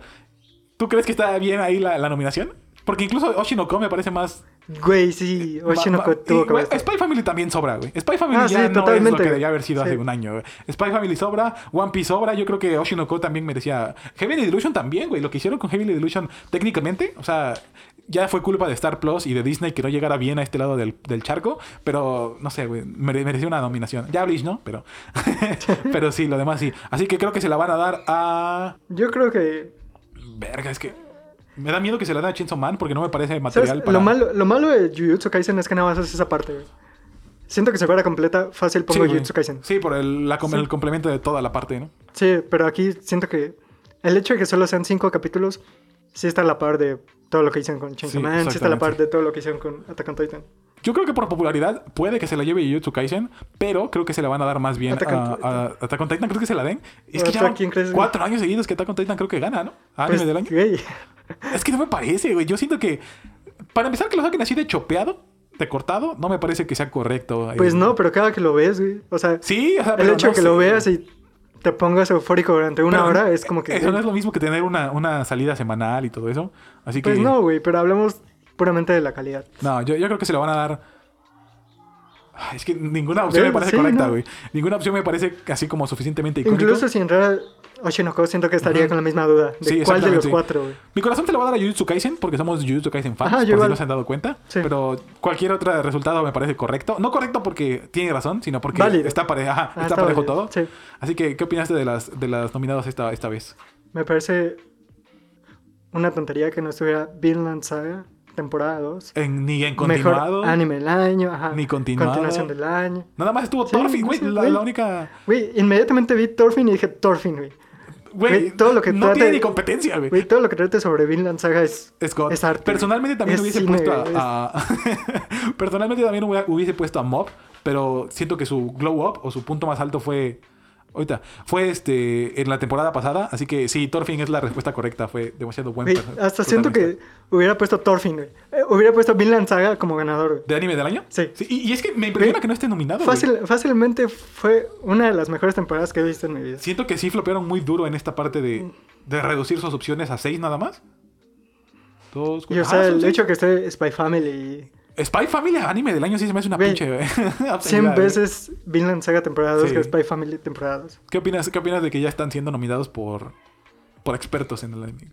¿Tú crees que está bien ahí la, la nominación? Porque incluso Oshinoko me parece más... Güey, sí, Oshinoko tuvo. Spy Family también sobra, güey. Spy Family Ah, ya sí, no es lo que debía haber sido sí. hace un año, güey. Spy Family sobra, One Piece sobra. Yo creo que Oshinoko también merecía... Heavenly Delusion también, güey. Lo que hicieron con Heavenly Delusion técnicamente, o sea... Ya fue culpa de Star Plus y de Disney que no llegara bien a este lado del, del charco. Pero, no sé, güey. mere- mereció una nominación. Ya Bleach, ¿no? Pero... pero sí, lo demás sí. Así que creo que se la van a dar a... Yo creo que. Verga, es que... Me da miedo que se la den a Chainsaw Man porque no me parece material para... Lo, malo, lo malo de Jujutsu Kaisen es que nada más haces esa parte, güey. Siento que si fuera completa, fácil Sí, pongo güey. Jujutsu Kaisen. Sí, por el, la Sí. el complemento de toda la parte, ¿no? Sí, pero aquí siento que el hecho de que solo sean cinco capítulos, sí está a la par de todo lo que hicieron con Chainsaw Sí, Man, sí está a la par de todo lo que hicieron con Attack on Titan. Yo creo que por popularidad puede que se la lleve Jujutsu Kaisen, pero creo que se la van a dar más bien Attack a, a Attack on Titan. Creo que se la den. Es ¿O que ya cuatro años seguidos que Attack on Titan creo que gana, ¿no? Anime Pues, del año. güey, Es que no me parece, güey. Yo siento que... Para empezar, que lo saquen así de chopeado, de cortado, no me parece que sea correcto. pues no, pero cada que lo ves, güey. O sea, Sí, o sea, el hecho no de que sé. lo veas y te pongas eufórico durante una Pero hora es como que. Eso no es lo mismo que tener una, una salida semanal y todo eso. Así que... Pues no, güey, pero hablamos puramente de la calidad. No, yo, yo creo que se la van a dar Es que ninguna opción me parece Sí, correcta, no. güey. Ninguna opción me parece así como suficientemente icónico. Incluso si entrara Oshinoko, siento que estaría con la misma duda. ¿De Sí, cuál de los cuatro, güey? Mi corazón te lo va a dar a Jujutsu Kaisen porque somos Jujutsu Kaisen fans, Ajá, por si no se han dado cuenta. Sí. Pero cualquier otro resultado me parece correcto. No correcto porque tiene razón, sino porque Válido. está, pare- ajá, Ah, está parejo válido. todo. Sí. Así que, ¿qué opinaste de las, de las nominadas esta, esta vez? Me parece una tontería que no estuviera Vinland Saga, temporada 2. En- ni en continuado. Mejor anime del año, ajá. Ni continuado. Continuación del año. Nada más estuvo Sí, Thorfinn, no güey. sé, la, única. Güey, inmediatamente vi Thorfinn y dije Thorfinn, güey. Güey, todo lo que no trate- tiene ni competencia, güey. Güey, todo lo que trate sobre Vinland Saga es... Es God. Es arte. Personalmente también Es hubiese cine, puesto a, Personalmente también hubiese puesto a Mob, pero siento que su glow up o su punto más alto fue. Ahorita. Fue este en la temporada pasada. Así que sí, Thorfinn es la respuesta correcta. Fue demasiado buen hasta siento que hubiera puesto Thorfinn, güey. Eh, hubiera puesto Vinland Saga como ganador, güey. ¿De anime del año? Sí. y, y es que me impresiona que no esté nominado. Fácil, fácilmente fue una de las mejores temporadas que he visto en mi vida. Siento que sí flopearon muy duro en esta parte de, de reducir sus opciones a seis nada más. Dos, Y o sea, ah, el seis. hecho que esté Spy Family Spy Family anime del año sí se me hace una pinche. güey, 100 absurdidad, güey. veces Vinland Saga temporada 2 Sí. que Spy Family temporada 2. ¿Qué opinas, ¿Qué opinas de que ya están siendo nominados por, por expertos en el anime?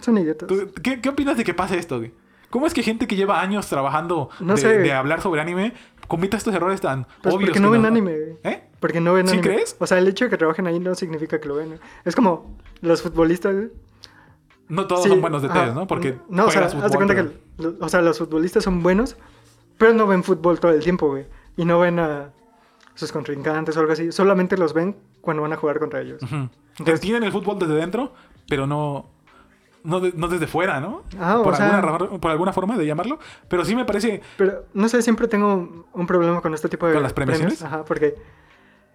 Son idiotas. ¿Tú- ¿Qué, qué opinas de que pase esto, güey? ¿Cómo es que gente que lleva años trabajando No de, sé. de hablar sobre anime cometa estos errores tan Pues obvios? porque no ven anime, güey. ¿Eh? Porque no ven ¿Sí anime. crees? O sea, el hecho de que trabajen ahí no significa que lo ven. Es como los futbolistas. No todos Sí, son buenos de ¿no? Porque No, o sea, haz de cuenta que o sea, los futbolistas son buenos, pero no ven fútbol todo el tiempo, güey. Y no ven a sus contrincantes o algo así. Solamente los ven cuando van a jugar contra ellos. Entonces- Entienden el fútbol desde dentro, pero no... No, de- no desde fuera, ¿no? Ah, por, alguna, por alguna forma de llamarlo. Pero sí me parece... Pero no sé, siempre tengo un, un problema con este tipo de ¿Con las premiaciones? premios. Ajá, porque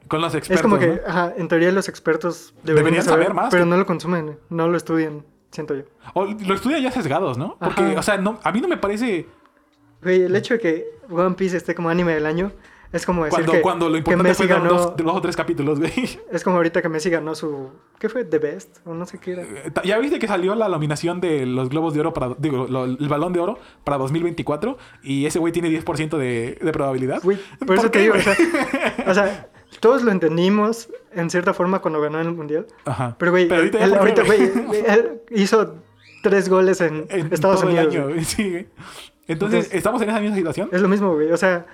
Con los expertos, es como que, ¿no? ajá, en teoría los expertos deberían, Deberían saber, saber más pero no lo consumen, no lo estudian, siento yo. O lo estudian ya sesgados, ¿no? Porque, Ajá. o sea, no, a mí no me parece... Güey, el hecho de que One Piece esté como anime del año es como decir Cuando, que, cuando lo que importante Messi fue ganó... dos, dos o tres capítulos, güey. Es como ahorita que Messi ganó su... ¿Qué fue? ¿The Best? O no sé qué era. Eh, Ya viste que salió la nominación de los Globos de Oro para... Digo, lo- el Balón de Oro para 2024 y ese güey tiene 10% de, de probabilidad. Güey, por eso qué, te digo, o sea, o sea, todos lo entendimos en cierta forma cuando ganó el Mundial. Ajá. Pero, güey, él, ahorita, güey, él hizo tres goles en, En Estados todo el Unidos. año, güey. güey, sí, güey. Entonces, Entonces- ¿estamos en esa misma situación? Es lo mismo, güey. O sea,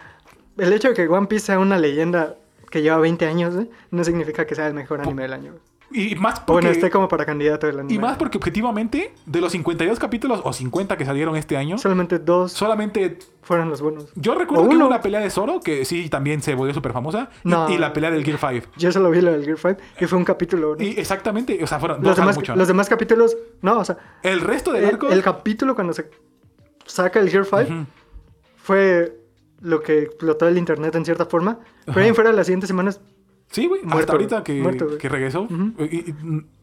el hecho de que One Piece sea una leyenda que lleva 20 años, güey, no significa que sea el mejor anime del año. güey. Y más porque... bueno, esté como para candidato del anime. Y más porque objetivamente, de los 52 capítulos o 50 que salieron este año, Solamente dos solamente fueron los buenos. Yo recuerdo O que hubo una pelea de Zoro que sí también se volvió súper famosa. y- No. Y, la pelea del Gear 5. Yo solo vi lo del Gear 5 y fue un capítulo. ¿no? Y exactamente, o sea, fueron los, dos demás, mucho. los demás capítulos, no, o sea, El resto del el, arco. el capítulo cuando se saca el Gear 5 Ujú. fue lo que explotó el internet en cierta forma. Pero ahí en fuera las siguientes semanas, Sí, güey. Muerto, Hasta ahorita que, Muerto, que regresó. Y- y-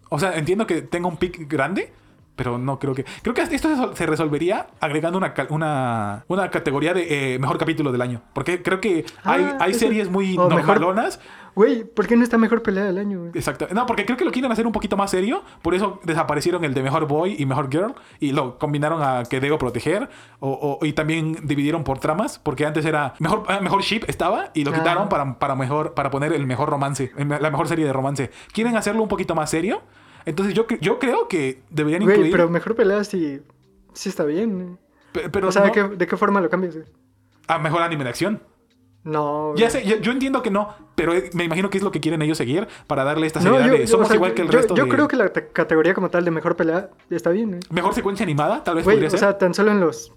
o sea, entiendo que tenga un pick grande. Pero no creo que. Creo que esto se sol- se resolvería agregando una, una, una categoría de eh, mejor capítulo del año. Porque creo que hay, Ah, hay series muy o mejor- normalonas. güey, ¿por qué no está mejor pelea del año? Exacto. No, porque creo que lo quieren hacer un poquito más serio. Por eso desaparecieron el de mejor boy y mejor girl. Y lo combinaron a que debo proteger. O, o- y también dividieron por tramas. Porque antes era mejor, ah, mejor ship estaba. Y lo Ah. quitaron para, para, mejor, para poner el mejor romance. La mejor serie de romance. Quieren hacerlo un poquito más serio. Entonces yo, yo creo que deberían Güey, incluir. pero mejor pelea sí, sí está bien. pe- pero o sea, no- ¿de, qué, de qué forma lo cambias? a mejor anime de acción. No. Ya sé, yo, yo entiendo que no. Pero eh, me imagino que es lo que quieren ellos seguir. Para darle esta No, seriedad yo- de somos o sea, igual que el resto Yo de- creo que la te- categoría como tal de mejor pelea está bien. güey. Mejor secuencia animada, tal vez podría o ser. sea, tan solo en los,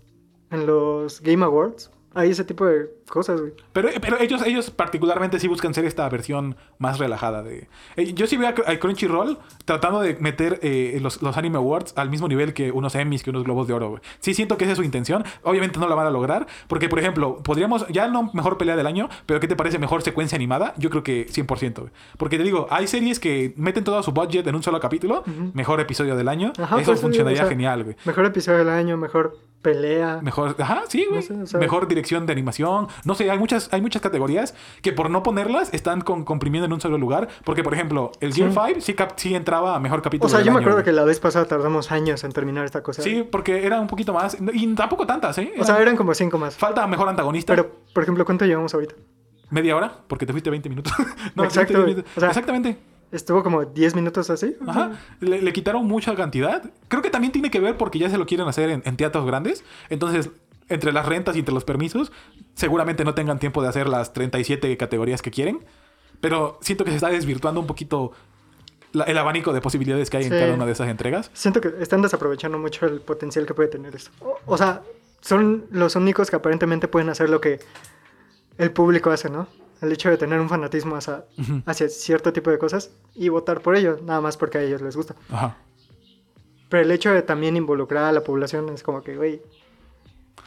en los Game Awards hay ese tipo de cosas, güey. Pero, pero ellos, ellos particularmente sí buscan ser esta versión más relajada de... Eh, yo sí veo a Cr- a Crunchyroll tratando de meter eh, los, los Anime Awards al mismo nivel que unos Emmys, que unos Globos de Oro, güey. Sí siento que esa es su intención. Obviamente no la van a lograr. Porque, por ejemplo, podríamos... Ya no mejor pelea del año, pero ¿qué te parece mejor secuencia animada? Yo creo que 100%, güey. Porque te digo, hay series que meten todo su budget en un solo capítulo. Mejor episodio del año. Ajá, Eso pues, funcionaría o sea, genial, güey. Mejor episodio del año, mejor pelea. Mejor, ajá, sí, güey. No sé, mejor dirección de animación, No sé, hay muchas, hay muchas categorías que por no ponerlas están con- comprimiendo en un solo lugar. Porque, por ejemplo, el Gear Sí. 5 sí, cap- sí entraba a mejor capítulo O sea, del yo me año, acuerdo güey. que la vez pasada tardamos años en terminar esta cosa. Sí, porque era un poquito más. Y tampoco tantas, ¿eh? O sea, Eran- eran como cinco más. Falta mejor antagonista. Pero, por ejemplo, ¿cuánto llevamos ahorita? Media hora, porque te fuiste 20 minutos. no, Exacto, 20 güey. minutos. O sea, Exactamente. Estuvo como 10 minutos así. Ajá. Le, le quitaron mucha cantidad. Creo que también tiene que ver porque ya se lo quieren hacer en, en teatros grandes. Entonces, entre las rentas y entre los permisos, seguramente no tengan tiempo de hacer las 37 categorías que quieren. Pero siento que se está desvirtuando un poquito la- el abanico de posibilidades que hay en cada una de esas entregas. Siento que están desaprovechando mucho el potencial que puede tener esto. O, o sea, son los únicos que aparentemente pueden hacer lo que el público hace, ¿no? El hecho de tener un fanatismo hacia, Ujú. hacia cierto tipo de cosas y votar por ellos, nada más porque a ellos les gusta. Ajá. Pero el hecho de también involucrar a la población es como que, güey.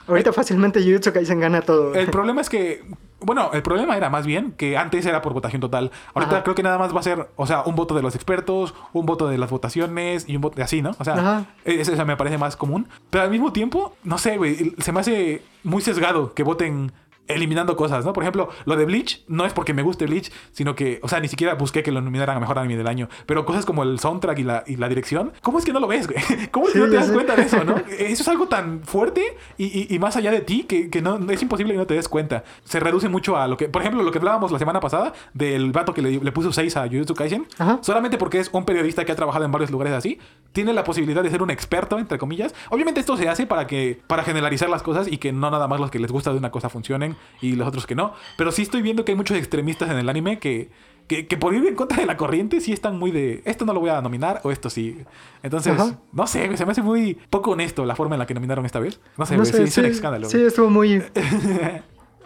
Ahorita fácilmente Jujutsu Kaisen gana todo. El problema es que, bueno, el problema era más bien que antes era por votación total. Ahorita Ajá. creo que nada más va a ser, o sea, un voto de los expertos, un voto de las votaciones y un voto de así, ¿no? O sea, eso, eso me parece más común. Pero al mismo tiempo, no sé, güey, se me hace muy sesgado que voten eliminando cosas, ¿no? Por ejemplo, lo de Bleach no es porque me guste Bleach, sino que, o sea, ni siquiera busqué que lo nominaran a mejor anime del año. Pero cosas como el soundtrack y la, y la dirección, ¿cómo es que no lo ves, güey? ¿Cómo es que Sí, no te das sé. cuenta de eso, no? Eso es algo tan fuerte y, y- y más allá de ti que, que no, es imposible que no te des cuenta. Se reduce mucho a lo que, por ejemplo, lo que hablábamos la semana pasada del vato que le, le puso 6 a Jujutsu Kaisen, Ajá. solamente porque es un periodista que ha trabajado en varios lugares así, tiene la posibilidad de ser un experto, entre comillas. Obviamente esto se hace para que para generalizar las cosas y que no nada más los que les gusta de una cosa funcionen y los otros que no. Pero sí estoy viendo que hay muchos extremistas en el anime que, que, que por ir en contra de la corriente sí están muy de esto no lo voy a nominar o esto sí. Entonces, Ajá. no sé, se me hace muy poco honesto la forma en la que nominaron esta vez. No sé, No sé, sí, es un sí, escándalo. Sí, estuvo muy.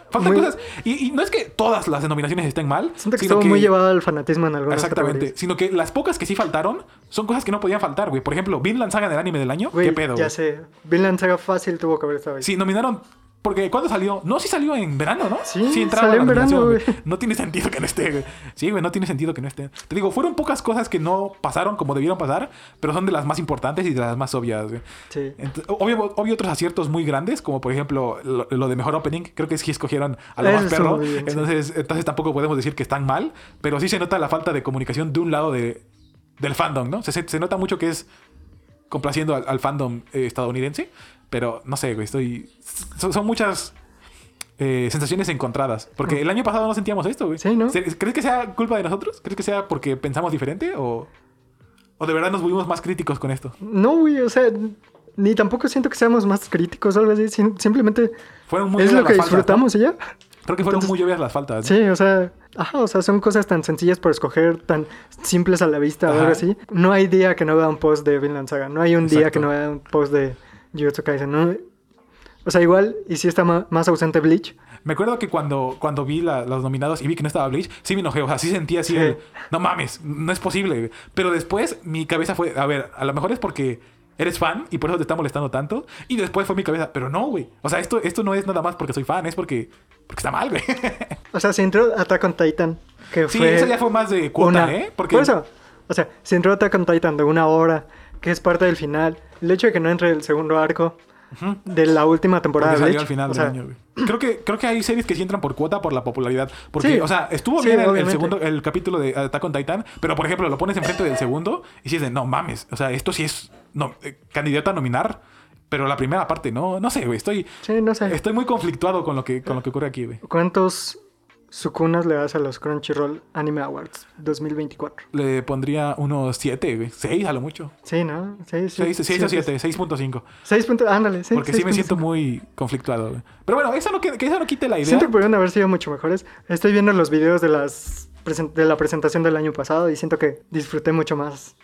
Faltan muy- cosas. Y, y no es que todas las denominaciones estén mal. Siento que estuvo muy llevado al fanatismo en algunas Exactamente. categorías. Sino que las pocas que sí faltaron son cosas que no podían faltar, güey. Por ejemplo, Vinland Saga del anime del año. Güey, ¿Qué pedo? ya sé. Vinland Saga fácil tuvo que haber estado ahí. Sí, nominaron. Porque ¿cuándo salió? No, sí salió en verano, ¿no? Sí, entraba salió en verano, güey. No tiene sentido que no esté, güey. Sí, güey, no tiene sentido que no esté. Te digo, fueron pocas cosas que no pasaron como debieron pasar, pero son de las más importantes y de las más obvias, güey. Sí. Obvio, obvio otros aciertos muy grandes, como por ejemplo lo, lo de mejor opening. Creo que sí escogieron a lo Eso más perro. sí. entonces, entonces tampoco podemos decir que están mal, pero sí se nota la falta de comunicación de un lado de, del fandom, ¿no? Se, se- se nota mucho que es complaciendo al, al fandom eh, estadounidense, pero no sé, güey, estoy... Son, son muchas eh, sensaciones encontradas, porque el año pasado no sentíamos esto, güey. Sí, ¿no? ¿Crees que sea culpa de nosotros? ¿Crees que sea porque pensamos diferente o... ¿O de verdad nos volvimos más críticos con esto? No, güey, o sea, ni tampoco siento que seamos más críticos o algo así. sim- Simplemente Fueron muy es lo que disfrutamos y ya. Creo que fueron Entonces- muy obvias las faltas. ¿no? Sí, o sea, ajá, o sea, son cosas tan sencillas por escoger, tan simples a la vista o algo así. No hay día que no vea un post de Vinland Saga, no hay un día que no vea un post de Jujutsu Kaisen, ¿no? O sea, igual, y si está más ausente Bleach, Me acuerdo que cuando, cuando vi la- los nominados y vi que no estaba Bleach, sí me enojé. O sea, sí sentía así Sí. el, no mames, no es posible. güey". Pero después mi cabeza fue, a ver, a lo mejor es porque eres fan y por eso te está molestando tanto. Y después fue mi cabeza, pero no, güey. O sea, esto, esto no es nada más porque soy fan, es porque, porque está mal, güey. o sea, si entró Attack on Titan, que Sí, fue eso ya fue más de cuota, una... ¿eh? Porque Por eso, o sea, si entró Attack on Titan de una hora, que es parte del final, el hecho de que no entre el segundo arco de la última temporada Porque de salió Bleach, al final o del sea, año, güey. Creo que, creo que hay series que sí entran por cuota por la popularidad. Porque, Sí. o sea, estuvo Sí, bien el- segundo, el capítulo de Attack on Titan, pero por ejemplo, lo pones enfrente del segundo y dices, no mames, o sea, esto sí es no, eh, candidato a nominar, pero la primera parte no, no sé, güey, estoy, Sí, no sé. estoy muy conflictuado con lo que, con lo que ocurre aquí, güey. ¿Cuántos sukunas le das a los Crunchyroll Anime Awards 2024? Le pondría unos 7, güey, 6 a lo mucho. Sí, ¿no? Sí, sí. 6 o 7, 6.5. 6 puntos, ándale. Sí, Porque sí me 6.5. siento muy conflictuado, güey. Pero bueno, eso no, que, eso no quite la idea. Siento que podrían haber sido mucho mejores. Estoy viendo los videos de las de la presentación del año pasado y siento que disfruté mucho más.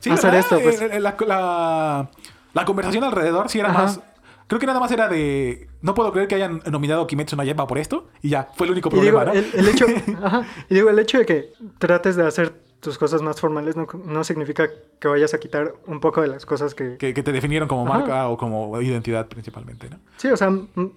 Sí, hacer ¿verdad? esto, pues. Eh, eh, La, la- la conversación alrededor sí era Ajá. más. Creo que nada más era de. No puedo creer que hayan nominado a Kimetsu no Yaiba por esto. Y ya, fue el único digo, problema, ¿no? el, el hecho, ajá, y digo, el hecho de que trates de hacer tus cosas más formales no, no significa que vayas a quitar un poco de las cosas que... que, que te definieron como Ajá. marca o como identidad principalmente, ¿no? Sí, o sea, mm,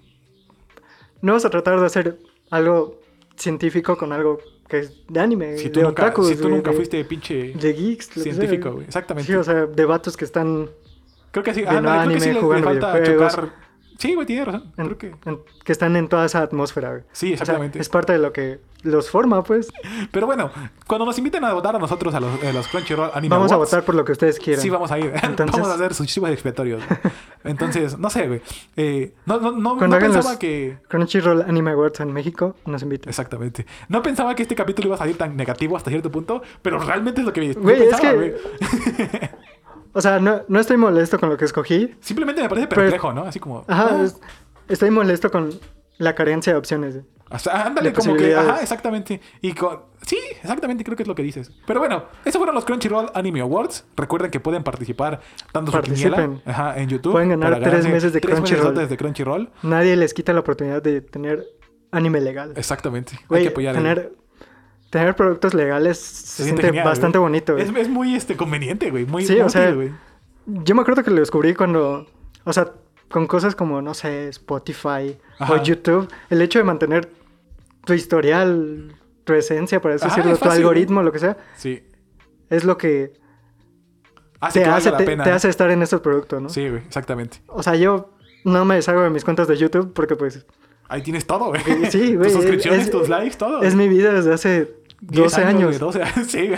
no vas a tratar de hacer algo científico con algo que es de anime, Si tú de nunca, otakus, si tú nunca de- fuiste pinche de geeks, científico, güey. Exactamente. Sí, o sea, de vatos que están... Creo que sí. ándale, no creo que sí anime, le, falta chocar Sí, güey, tiene razón. En- Creo que... en- que están en toda esa atmósfera. güey. Sí, O sea, exactamente. es parte de lo que los forma, pues. Pero bueno, cuando nos inviten a votar a nosotros a los, a los Crunchyroll Anime Vamos a votar por lo que ustedes quieran. Sí, vamos a ir. Entonces- vamos a hacer sus chivos expiatorios. Entonces, no sé, güey. Eh, no, no, no, Cuando no pensaba que... Crunchyroll Anime Awards en México nos invitan. Exactamente. No pensaba que este capítulo iba a salir tan negativo hasta cierto punto, pero realmente es lo que yo Güey, es pensaba, que- güey. O sea, no, no estoy molesto con lo que escogí. Simplemente me parece Pero- perplejo, ¿no? Así como... Ajá, ah, es- estoy molesto con la carencia de opciones. güey. o sea, ándale, como que... Ajá, exactamente. Y con... Sí, exactamente, creo que es lo que dices. Pero bueno, esos fueron los Crunchyroll Anime Awards. Recuerden que pueden participar dando su quiniela Participen. ajá, en YouTube. Pueden ganar tres meses de Crunchyroll. meses de Crunchyroll. Nadie les quita la oportunidad de tener anime legal. Exactamente. Hay Güey, que apoyar. tener, tener productos legales se, siente, genial, bastante güey. bonito. güey. Es, es muy este, conveniente, güey. Muy Sí, o útil, sea, güey. Yo me acuerdo que lo descubrí cuando, o sea, con cosas como, no sé, Spotify Ajá. o YouTube, el hecho de mantener tu historial, tu esencia, por así Ajá, decirlo, es tu algoritmo, lo que sea, Sí. es lo que Hace te que hace, la te, pena. te ¿no? hace estar en estos productos, ¿no? Sí, güey, exactamente. O sea, yo no me deshago de mis cuentas de YouTube porque pues Ahí tienes todo, güey. Sí, güey, Tus suscripciones, es- tus likes, todo. es mi vida desde hace 10 12 años. güey, 12 años. Sí.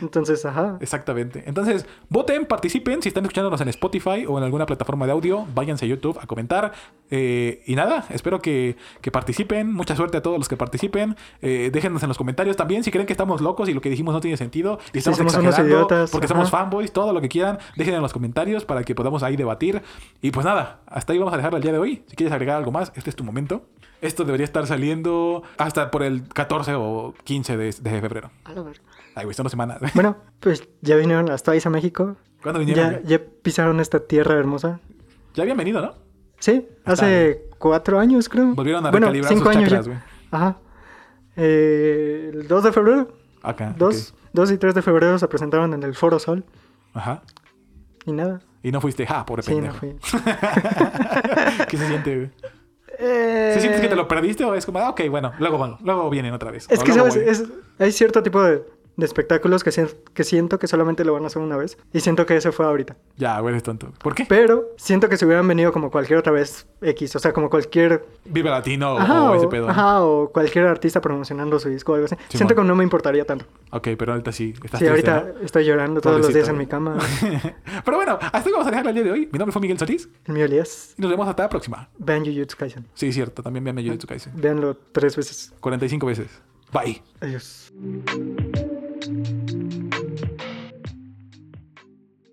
Entonces, ajá. Exactamente. Entonces, voten, participen. Si están escuchándonos en Spotify o en alguna plataforma de audio, váyanse a YouTube a comentar. Eh, y nada, espero que, que participen. Mucha suerte a todos los que participen. Eh, déjenos en los comentarios también si creen que estamos locos y lo que dijimos no tiene sentido. Y estamos somos unos exagerando idiotas, porque ajá. somos fanboys, todo lo que quieran. Dejen en los comentarios para que podamos ahí debatir. Y pues nada, hasta ahí vamos a dejarlo el día de hoy. Si quieres agregar algo más, este es tu momento. Esto debería estar saliendo hasta por el 14 o 15 de, de febrero. A la verga. Ay, güey, son dos semanas. Bueno, pues ya vinieron las Toys a México. ¿Cuándo vinieron? Ya, ya pisaron esta tierra hermosa. Ya habían venido, ¿no? Sí, hace cuatro años, creo. Volvieron a bueno, recalibrar cinco sus años chakras, güey. Ajá. Eh, el 2 de febrero, Acá. 2, ok. 2 y 3 de febrero se presentaron en el Foro Sol. Ajá. Y nada. Y no fuiste, ja, pobre Sí, no pendejo. fui. ¿Qué se siente, güey? Eh, ¿Se sientes que te lo perdiste o es como, ah, ok, bueno, luego van, luego vienen otra vez? Es O que, ¿sabes? Es- hay cierto tipo de, de espectáculos que, sien- que siento que solamente lo van a hacer una vez. Y siento que ese fue ahorita. Ya, güey, eres tonto. ¿Por qué? Pero siento que si hubieran venido como cualquier otra vez X, o sea, como cualquier... Vive Latino Ajá, o ese pedo. ajá, o cualquier artista promocionando su disco o algo así. Siento que no me importaría tanto. Ok, pero ahorita sí. Estás Sí, triste, ahorita estoy llorando todos los días en mi cama. pero bueno, hasta ahí vamos a dejarlo el día de hoy. Mi nombre fue Miguel Solís El mío Elías. y nos vemos hasta la próxima. Vean Jujutsu Kaisen. Sí, cierto, también vean Jujutsu Kaisen. Véanlo tres veces. 45 veces. Bye. Adiós.